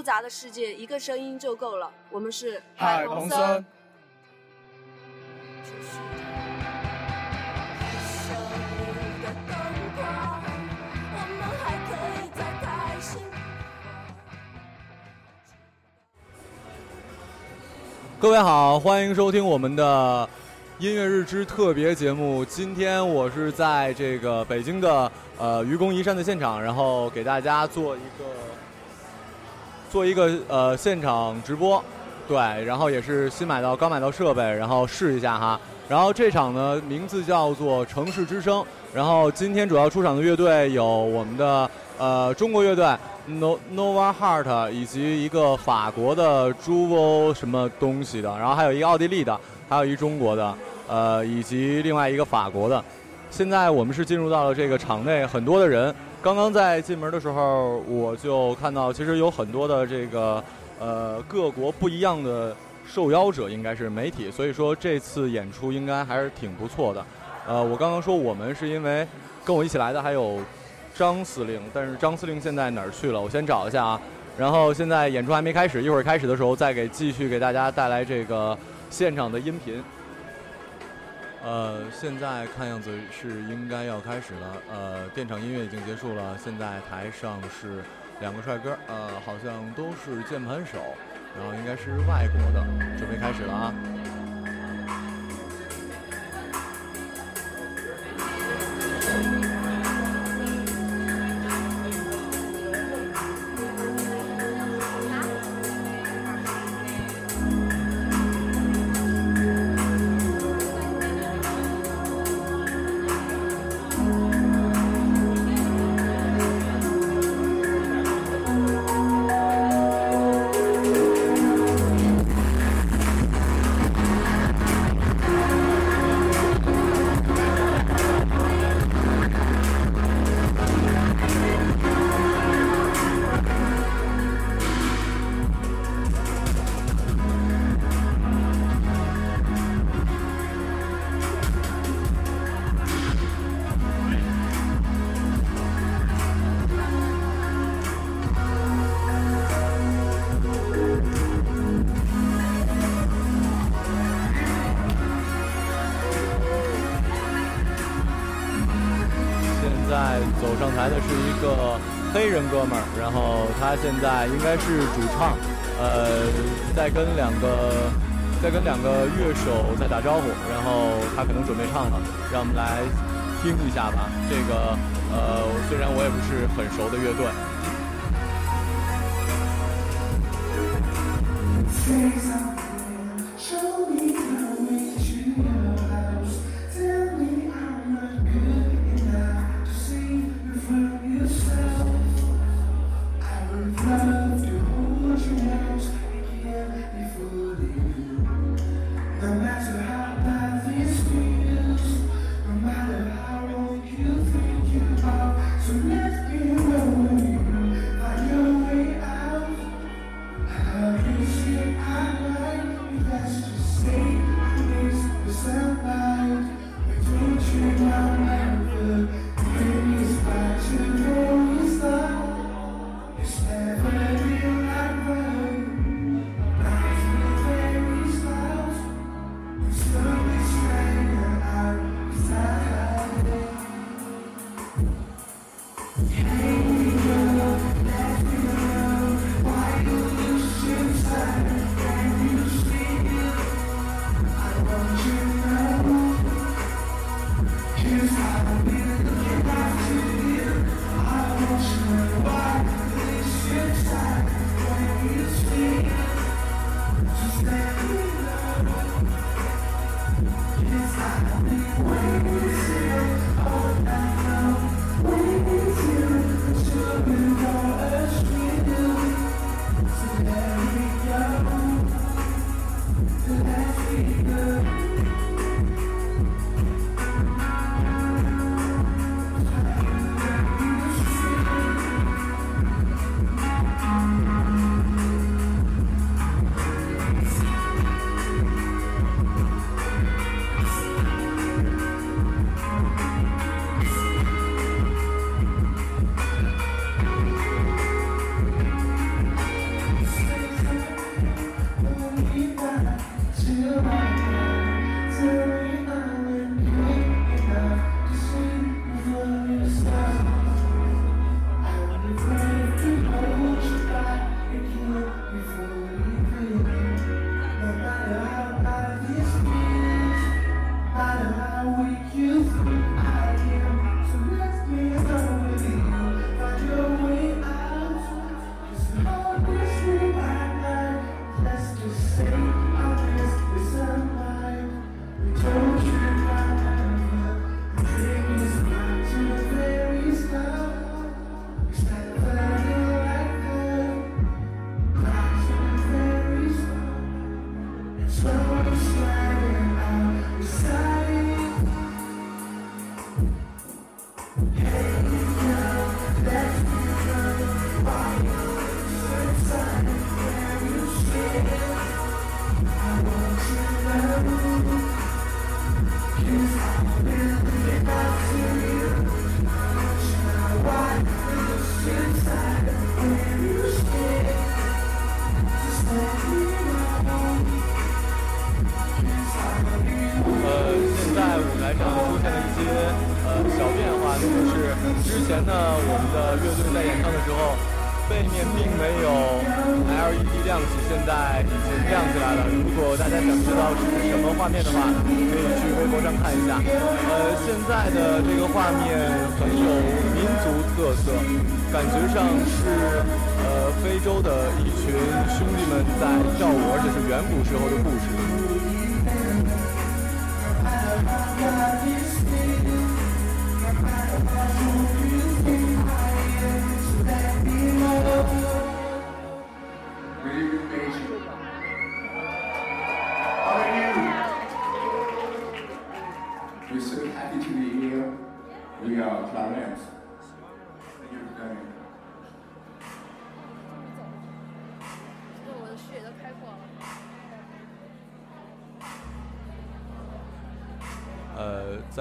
复杂的世界，一个声音就够了。我们是海鹏森。各位好，欢迎收听我们的音乐日之特别节目。今天我是在这个北京的呃愚公移山的现场，然后给大家做一个做一个呃现场直播，对，然后也是新买到刚买到设备，然后试一下哈。然后这场呢名字叫做城市之声，然后今天主要出场的乐队有我们的呃中国乐队。No Nova Heart 以及一个法国的 Juvo 什么东西的，然后还有一个奥地利的，还有一中国的，呃，以及另外一个法国的。现在我们是进入到了这个场内，很多的人。刚刚在进门的时候，我就看到其实有很多的这个呃各国不一样的受邀者，应该是媒体，所以说这次演出应该还是挺不错的。呃，我刚刚说我们是因为跟我一起来的还有。张司令，但是张司令现在哪儿去了？我先找一下啊。然后现在演出还没开始，一会儿开始的时候再给继续给大家带来这个现场的音频。呃，现在看样子是应该要开始了。呃，电场音乐已经结束了，现在台上是两个帅哥，呃，好像都是键盘手，然后应该是外国的，准备开始了啊。应该是主唱呃在跟两个在跟两个乐手在打招呼然后他可能准备唱了让我们来听一下吧这个呃虽然我也不是很熟的乐队。Let's be good. 的话，可以去微博上看一下。呃，现在的这个画面很有民族特色，感觉上是呃非洲的一群兄弟们在跳舞，而且是远古时候的故事。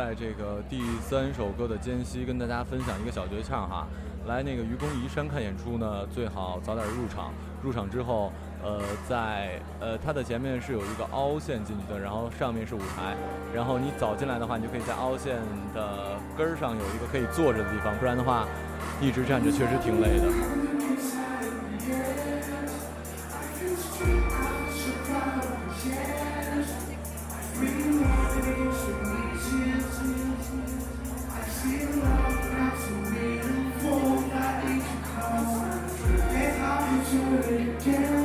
在这个第三首歌的间隙，跟大家分享一个小诀窍哈。来那个《愚公移山》看演出呢，最好早点入场。入场之后，呃，在呃它的前面是有一个凹陷进去的，然后上面是舞台。然后你早进来的话，你就可以在凹陷的根儿上有一个可以坐着的地方。不然的话，一直站着确实挺累的。Again.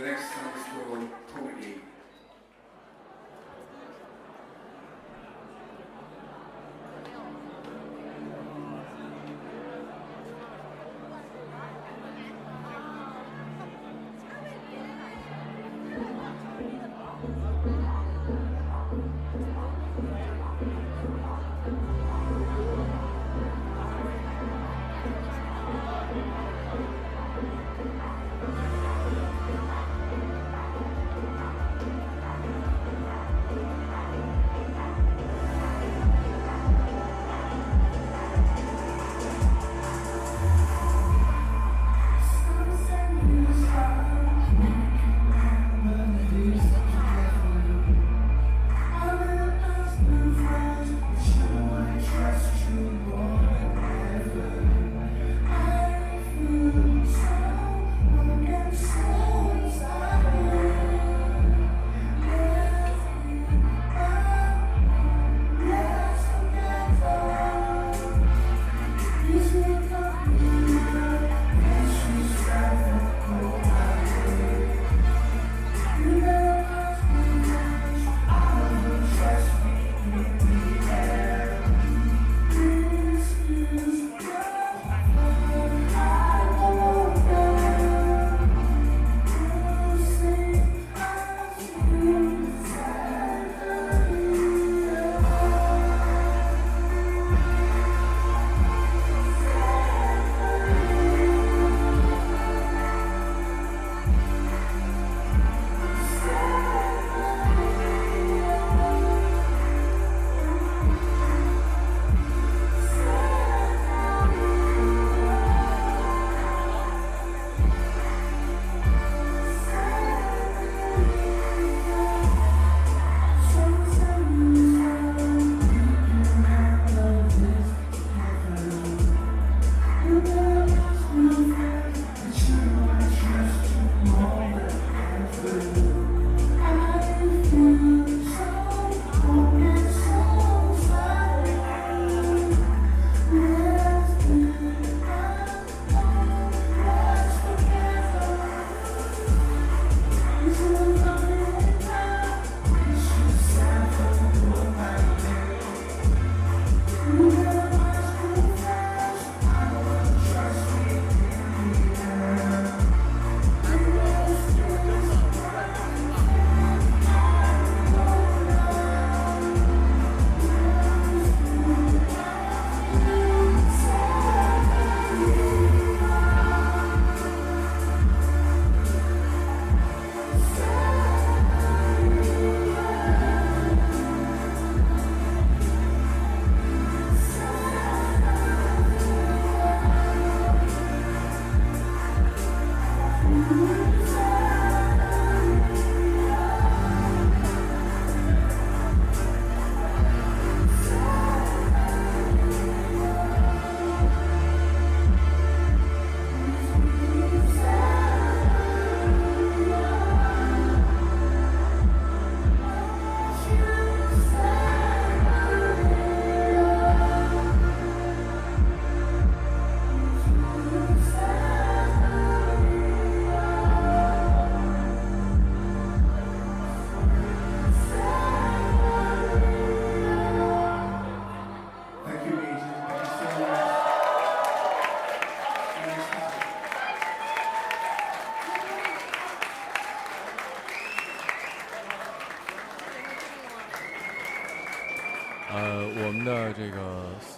the next time Sunday school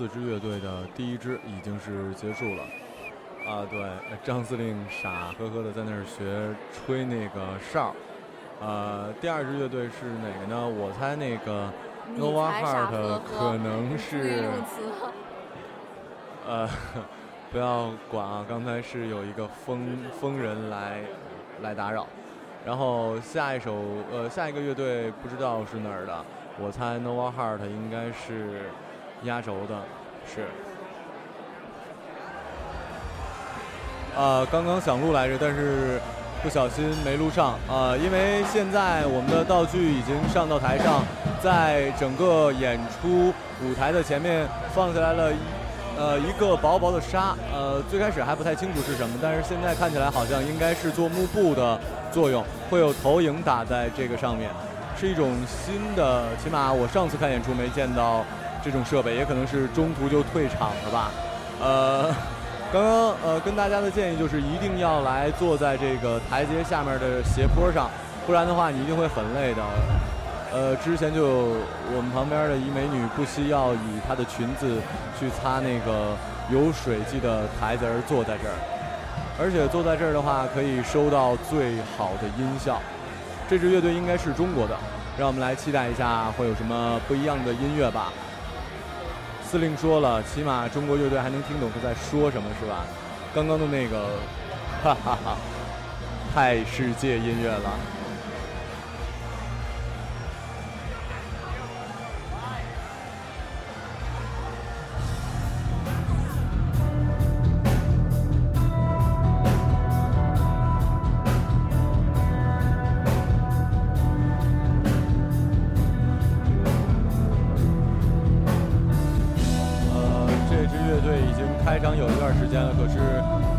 四支乐队的第一支已经是结束了。啊，对，张司令傻呵呵的在那儿学吹那个哨。呃，第二支乐队是哪个呢？我猜那个 Nova Heart 可能是。呃，不要管啊，刚才是有一个疯疯人来来打扰。然后下一首，呃，下一个乐队不知道是哪儿的，我猜 Nova Heart 应该是压轴的，是。呃，刚刚想录来着，但是不小心没录上。呃，因为现在我们的道具已经上到台上，在整个演出舞台的前面放下来了一呃一个薄薄的纱。呃，最开始还不太清楚是什么，但是现在看起来好像应该是做幕布的作用，会有投影打在这个上面，是一种新的，起码我上次看演出没见到这种设备，也可能是中途就退场了吧。呃。刚刚呃，跟大家的建议就是一定要来坐在这个台阶下面的斜坡上，不然的话你一定会很累的。呃，之前就我们旁边的一美女不惜要以她的裙子去擦那个有水迹的台子而坐在这儿，而且坐在这儿的话可以收到最好的音效。这支乐队应该是中国的，让我们来期待一下会有什么不一样的音乐吧。司令说了，起码中国乐队还能听懂他在说什么，是吧？刚刚的那个，哈哈哈，太世界音乐了。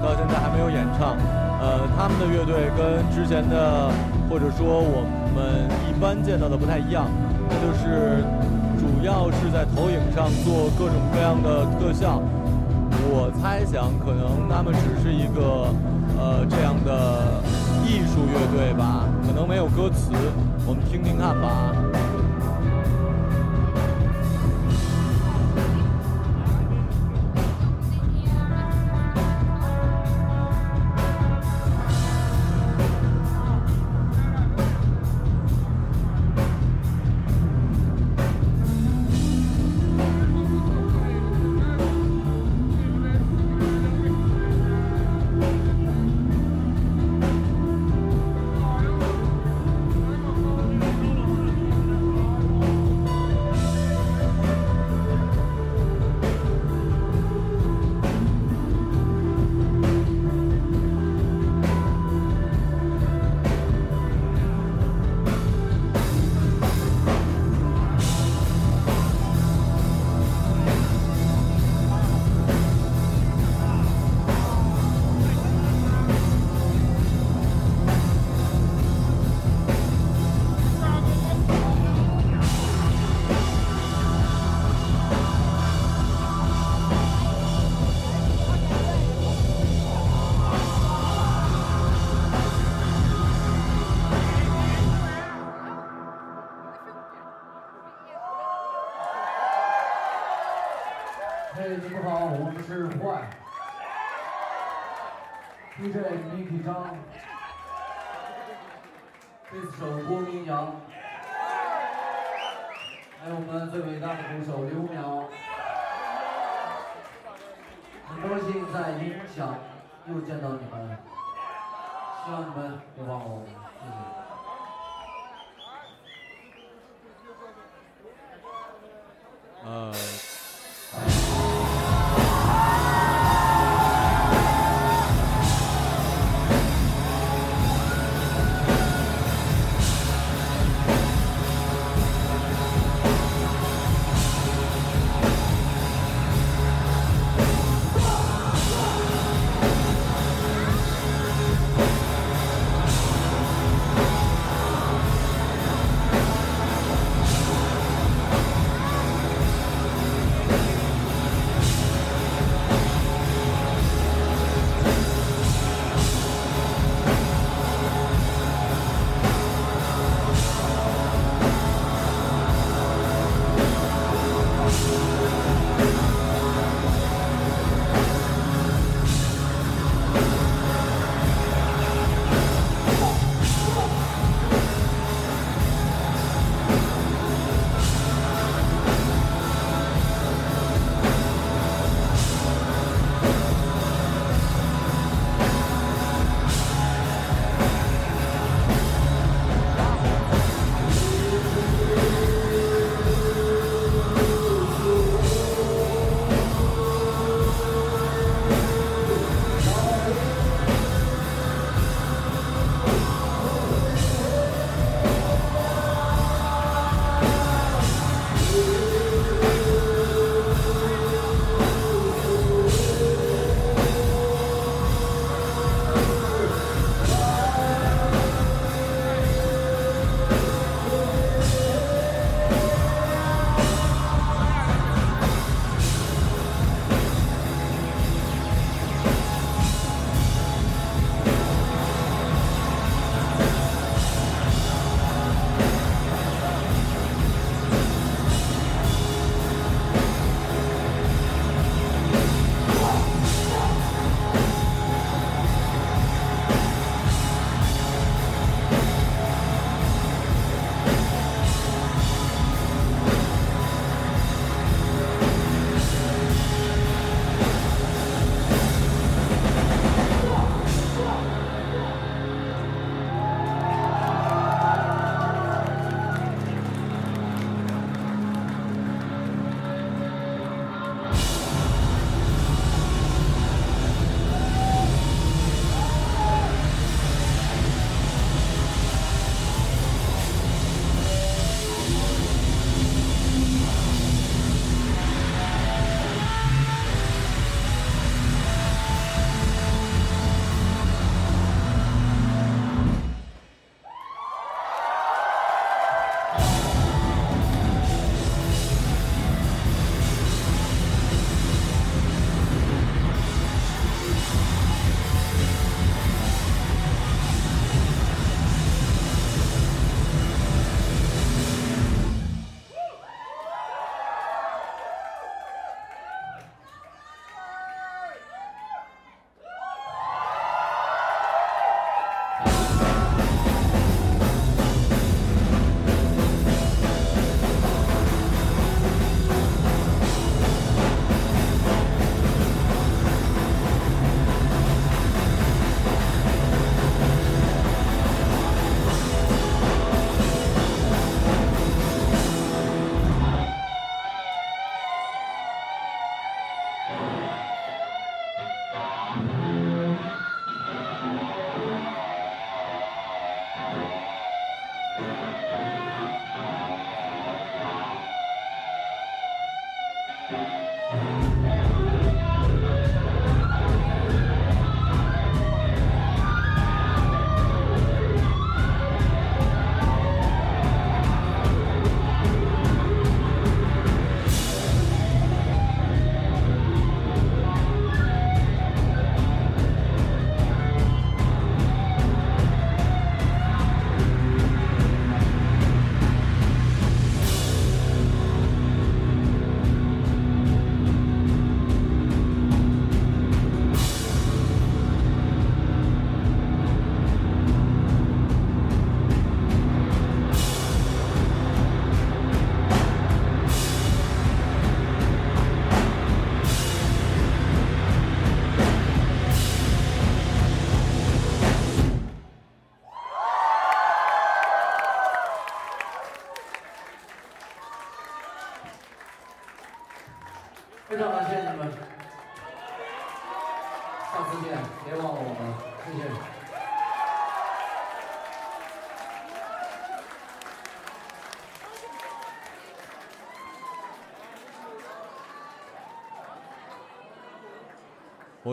到现在还没有演唱，呃，他们的乐队跟之前的，或者说我们一般见到的不太一样，那就是主要是在投影上做各种各样的特效。我猜想，可能他们只是一个呃这样的艺术乐队吧，可能没有歌词，我们听听看吧。致幻，DJ 李启章。这手郭明阳还有我们最伟大的鼓手刘淼很高兴在音响又见到你们。希望你们别忘了我们。谢谢。呃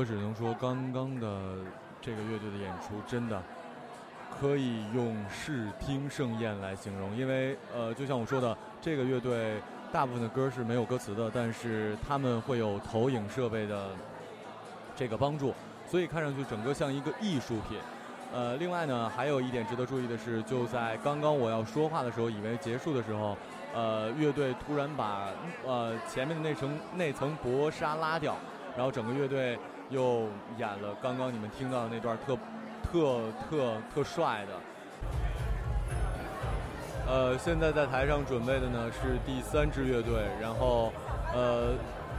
我只能说，刚刚的这个乐队的演出真的可以用视听盛宴来形容，因为呃，就像我说的，这个乐队大部分的歌是没有歌词的，但是他们会有投影设备的这个帮助，所以看上去整个像一个艺术品。呃，另外呢，还有一点值得注意的是，就在刚刚我要说话的时候，以为结束的时候，呃，乐队突然把呃前面的那层那层薄纱拉掉，然后整个乐队。又演了刚刚你们听到的那段特特特特帅的，呃，现在在台上准备的呢是第三支乐队，然后呃，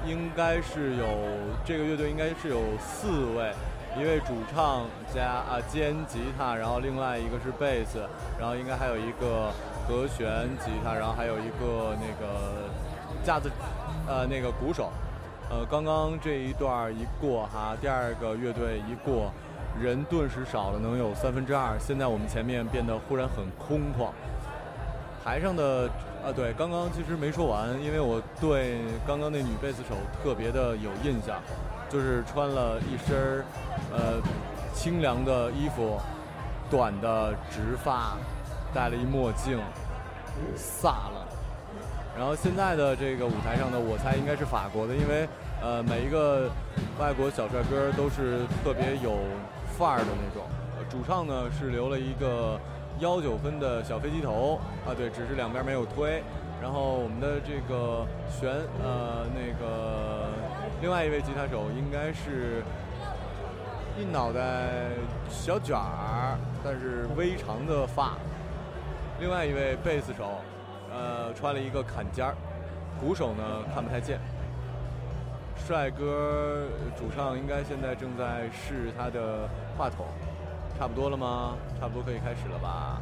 应该是有这个乐队应该是有四位，一位主唱加啊兼吉他，然后另外一个是贝斯，然后应该还有一个和弦吉他，然后还有一个那个架子呃那个鼓手。呃，刚刚这一段一过哈，第二个乐队一过，人顿时少了能有三分之二。现在我们前面变得忽然很空旷。台上的啊，对，刚刚其实没说完，因为我对刚刚那女贝斯手特别的有印象，就是穿了一身呃清凉的衣服，短的直发，戴了一墨镜，飒了。然后现在的这个舞台上呢，我猜应该是法国的，因为呃每一个外国小帅哥都是特别有范儿的那种。主唱呢是留了一个幺九分的小飞机头啊，对，只是两边没有推。然后我们的这个旋呃那个另外一位吉他手应该是一脑袋小卷儿，但是微长的发。另外一位贝斯手。呃，穿了一个坎肩儿，鼓手呢看不太见。帅哥主唱应该现在正在试他的话筒，差不多了吗？差不多可以开始了吧？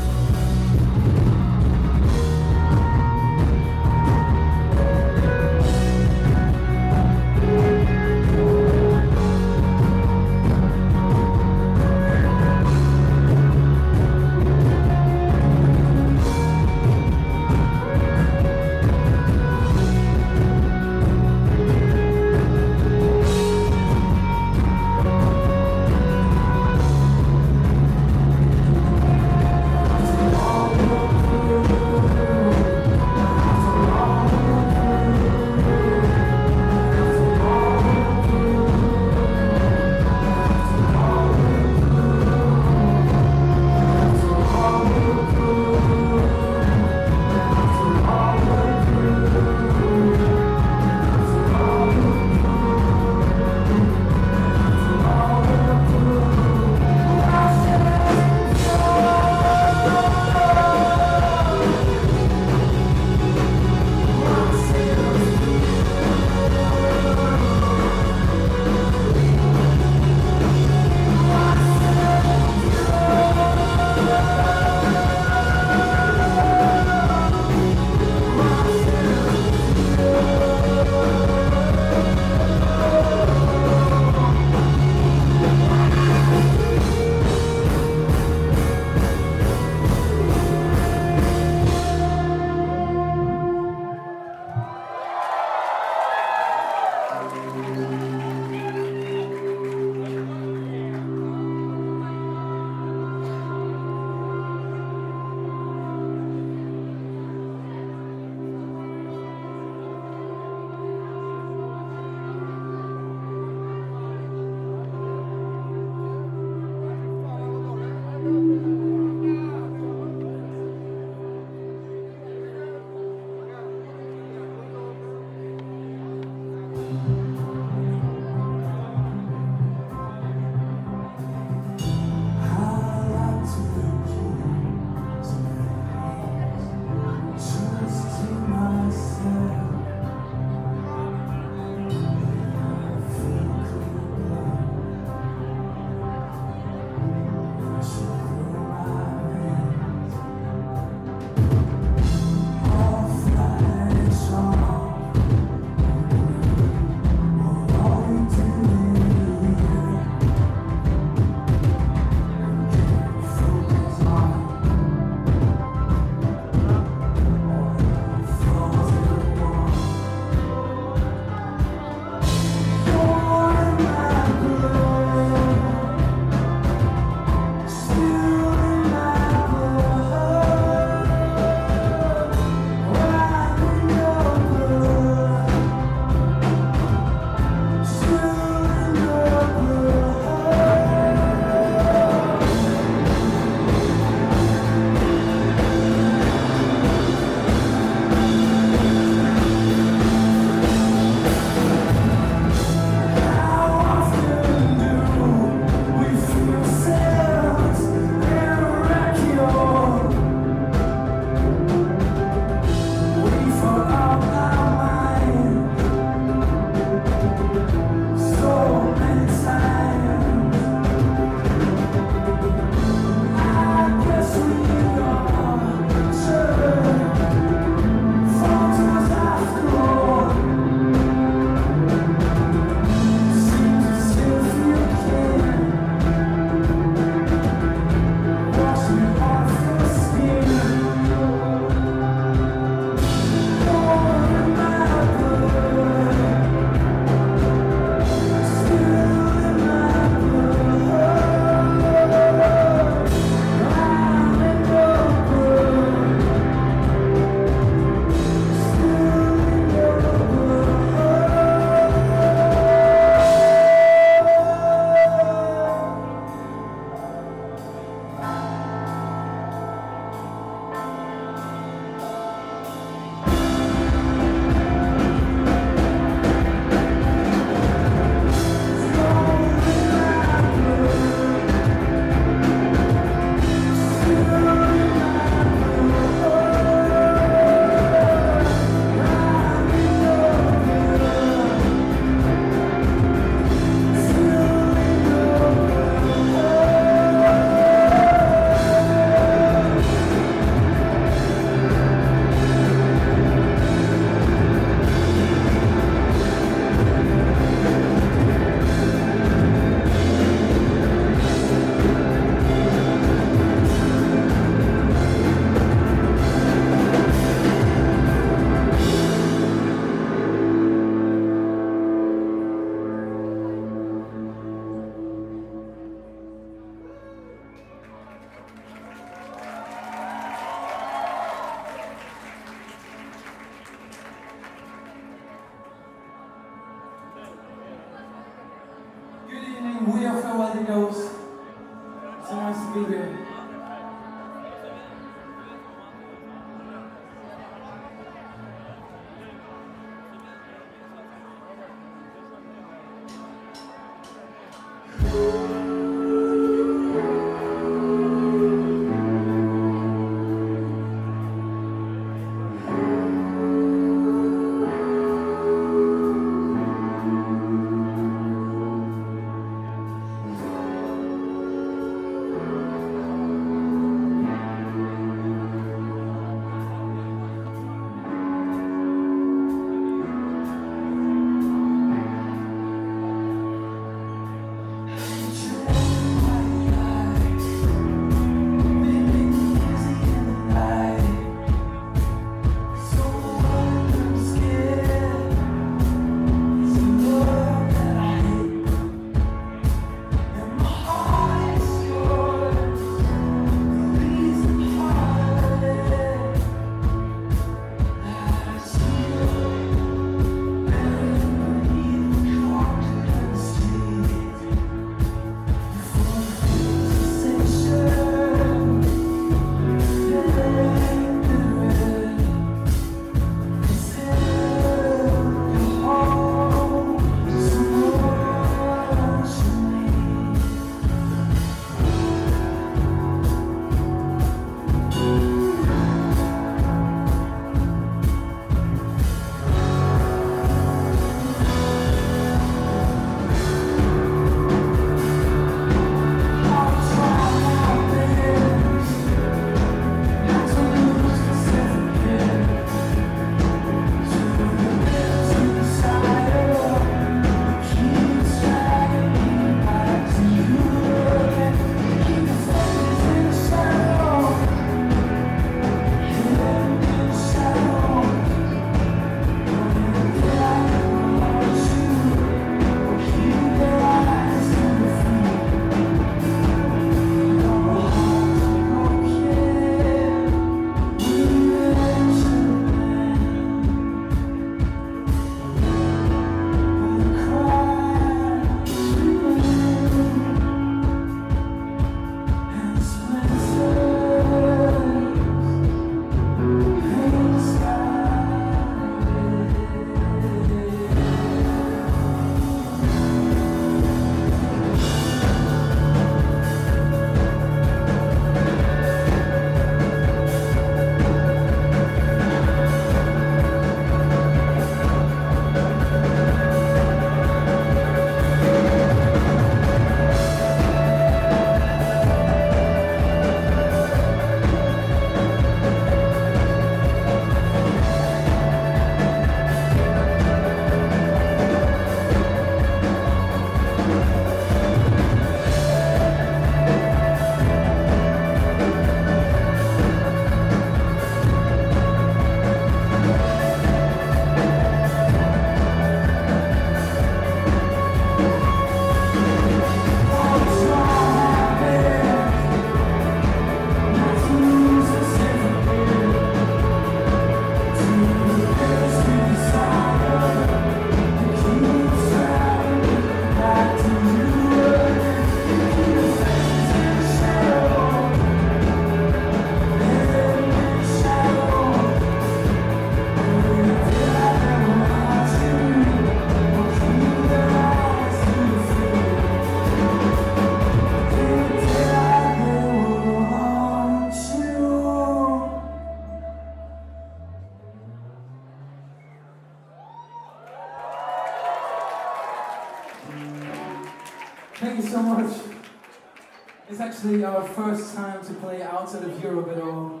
Outside of Europe at all.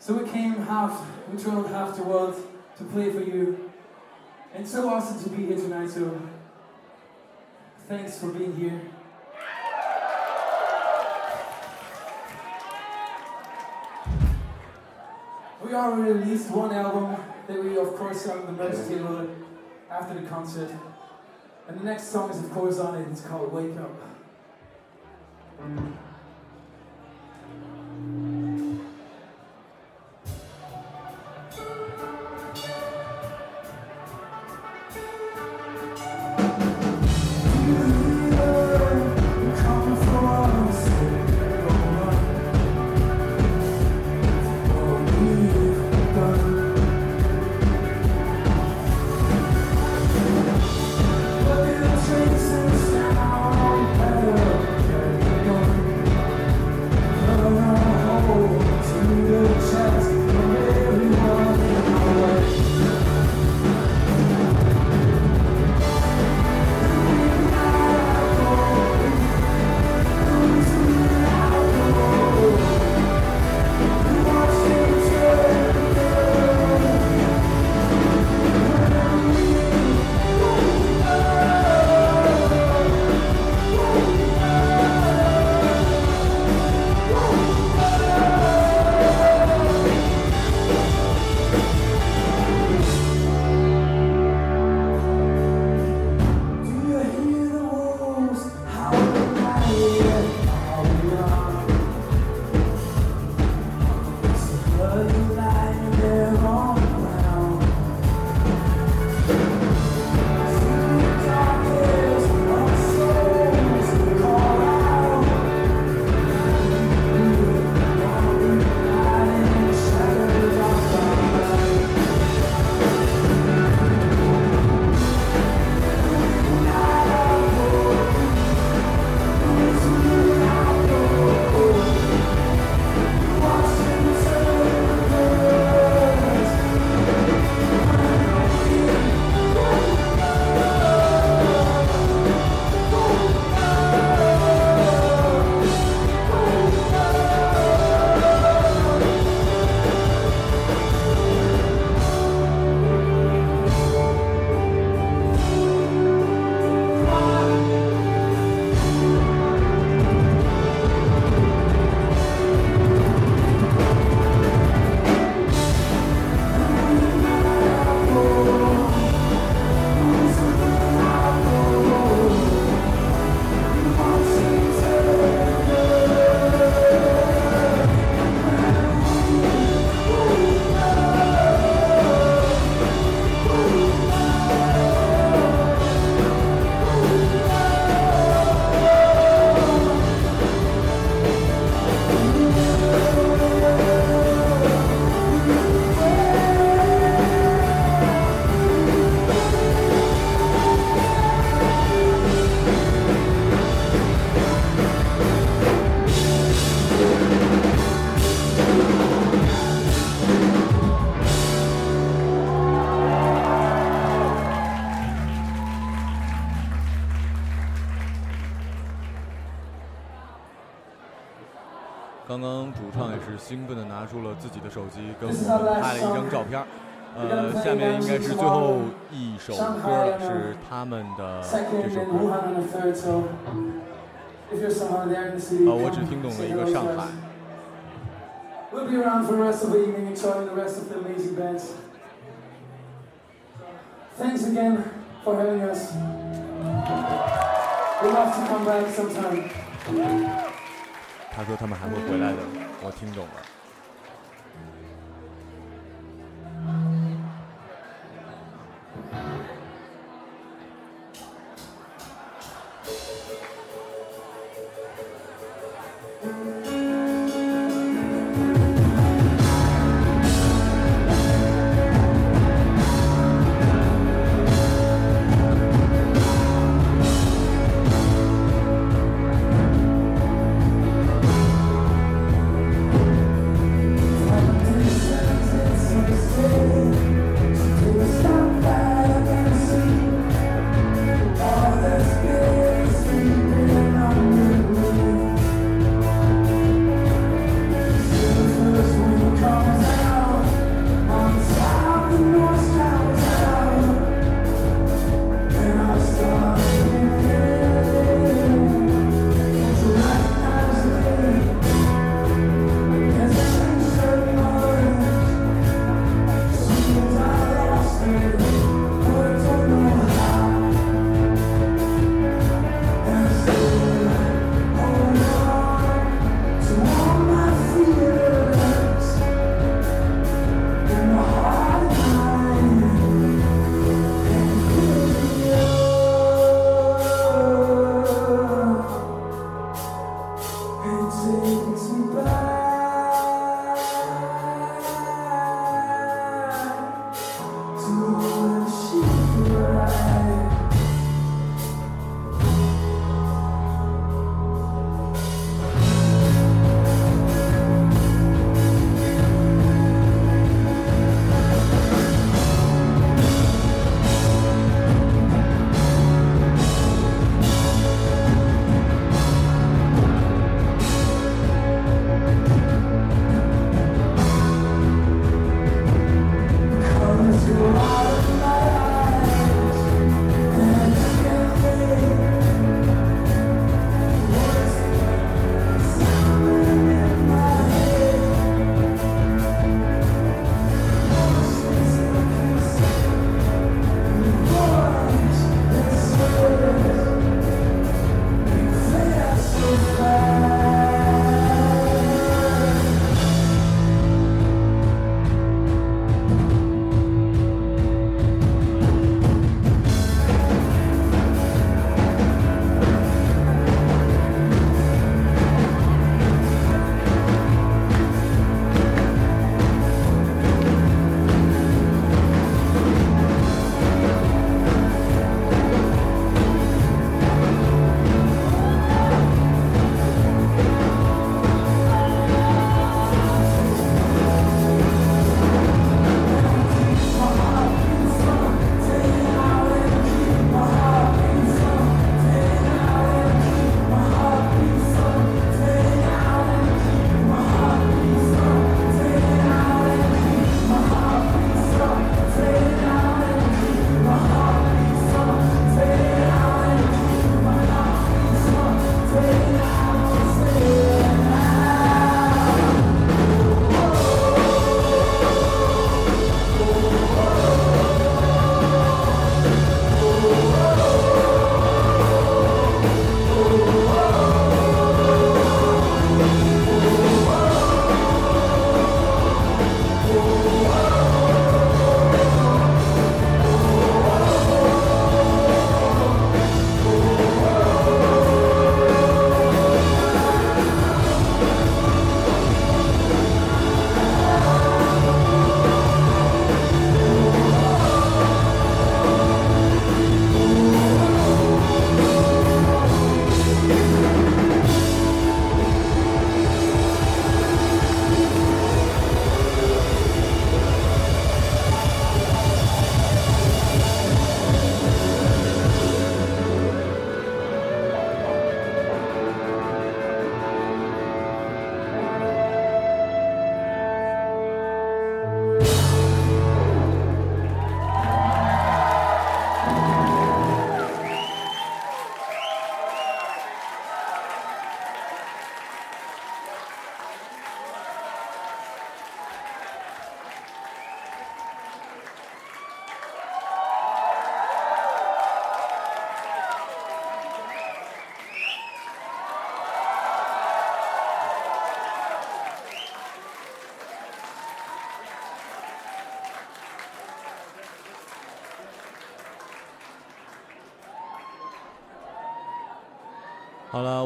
So we came half, we traveled half the world to play for you. And so awesome to be here tonight, so thanks for being here. We already released one album that we of course sung the most table after the concert. And the next song is of course on it, it's called Wake Up. 兴奋地拿出了自己的手机，跟我们拍了一张照片。呃，下面应该是最后一首歌了，是他们的这首歌。呃，我只听懂了一个上海。We'll be around for the rest of the evening, enjoying the rest of the amazing bands. Thanks again for having us. We'd love to come back sometime. 他说他们还会回来的，我听懂了。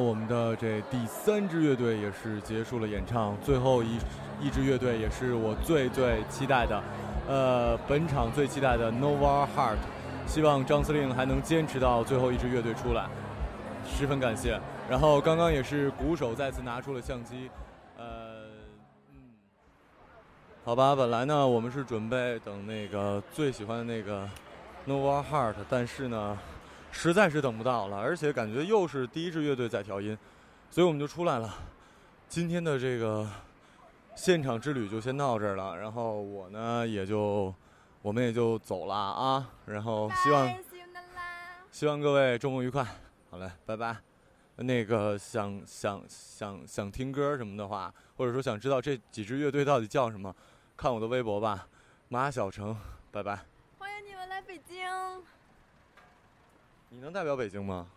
我们的这第三支乐队也是结束了演唱，最后一一支乐队也是我最最期待的，呃，本场最期待的 Nova Heart，希望张司令还能坚持到最后一支乐队出来，十分感谢。然后刚刚也是鼓手再次拿出了相机，呃，嗯，好吧，本来呢我们是准备等那个最喜欢的那个 Nova Heart，但是呢。实在是等不到了，而且感觉又是第一支乐队在调音，所以我们就出来了。今天的这个现场之旅就先到这儿了，然后我呢也就我们也就走了啊。然后希望希望各位周末愉快，好嘞，拜拜。那个想想想想听歌什么的话，或者说想知道这几支乐队到底叫什么，看我的微博吧，马小成，拜拜。欢迎你们来北京。你能代表北京吗？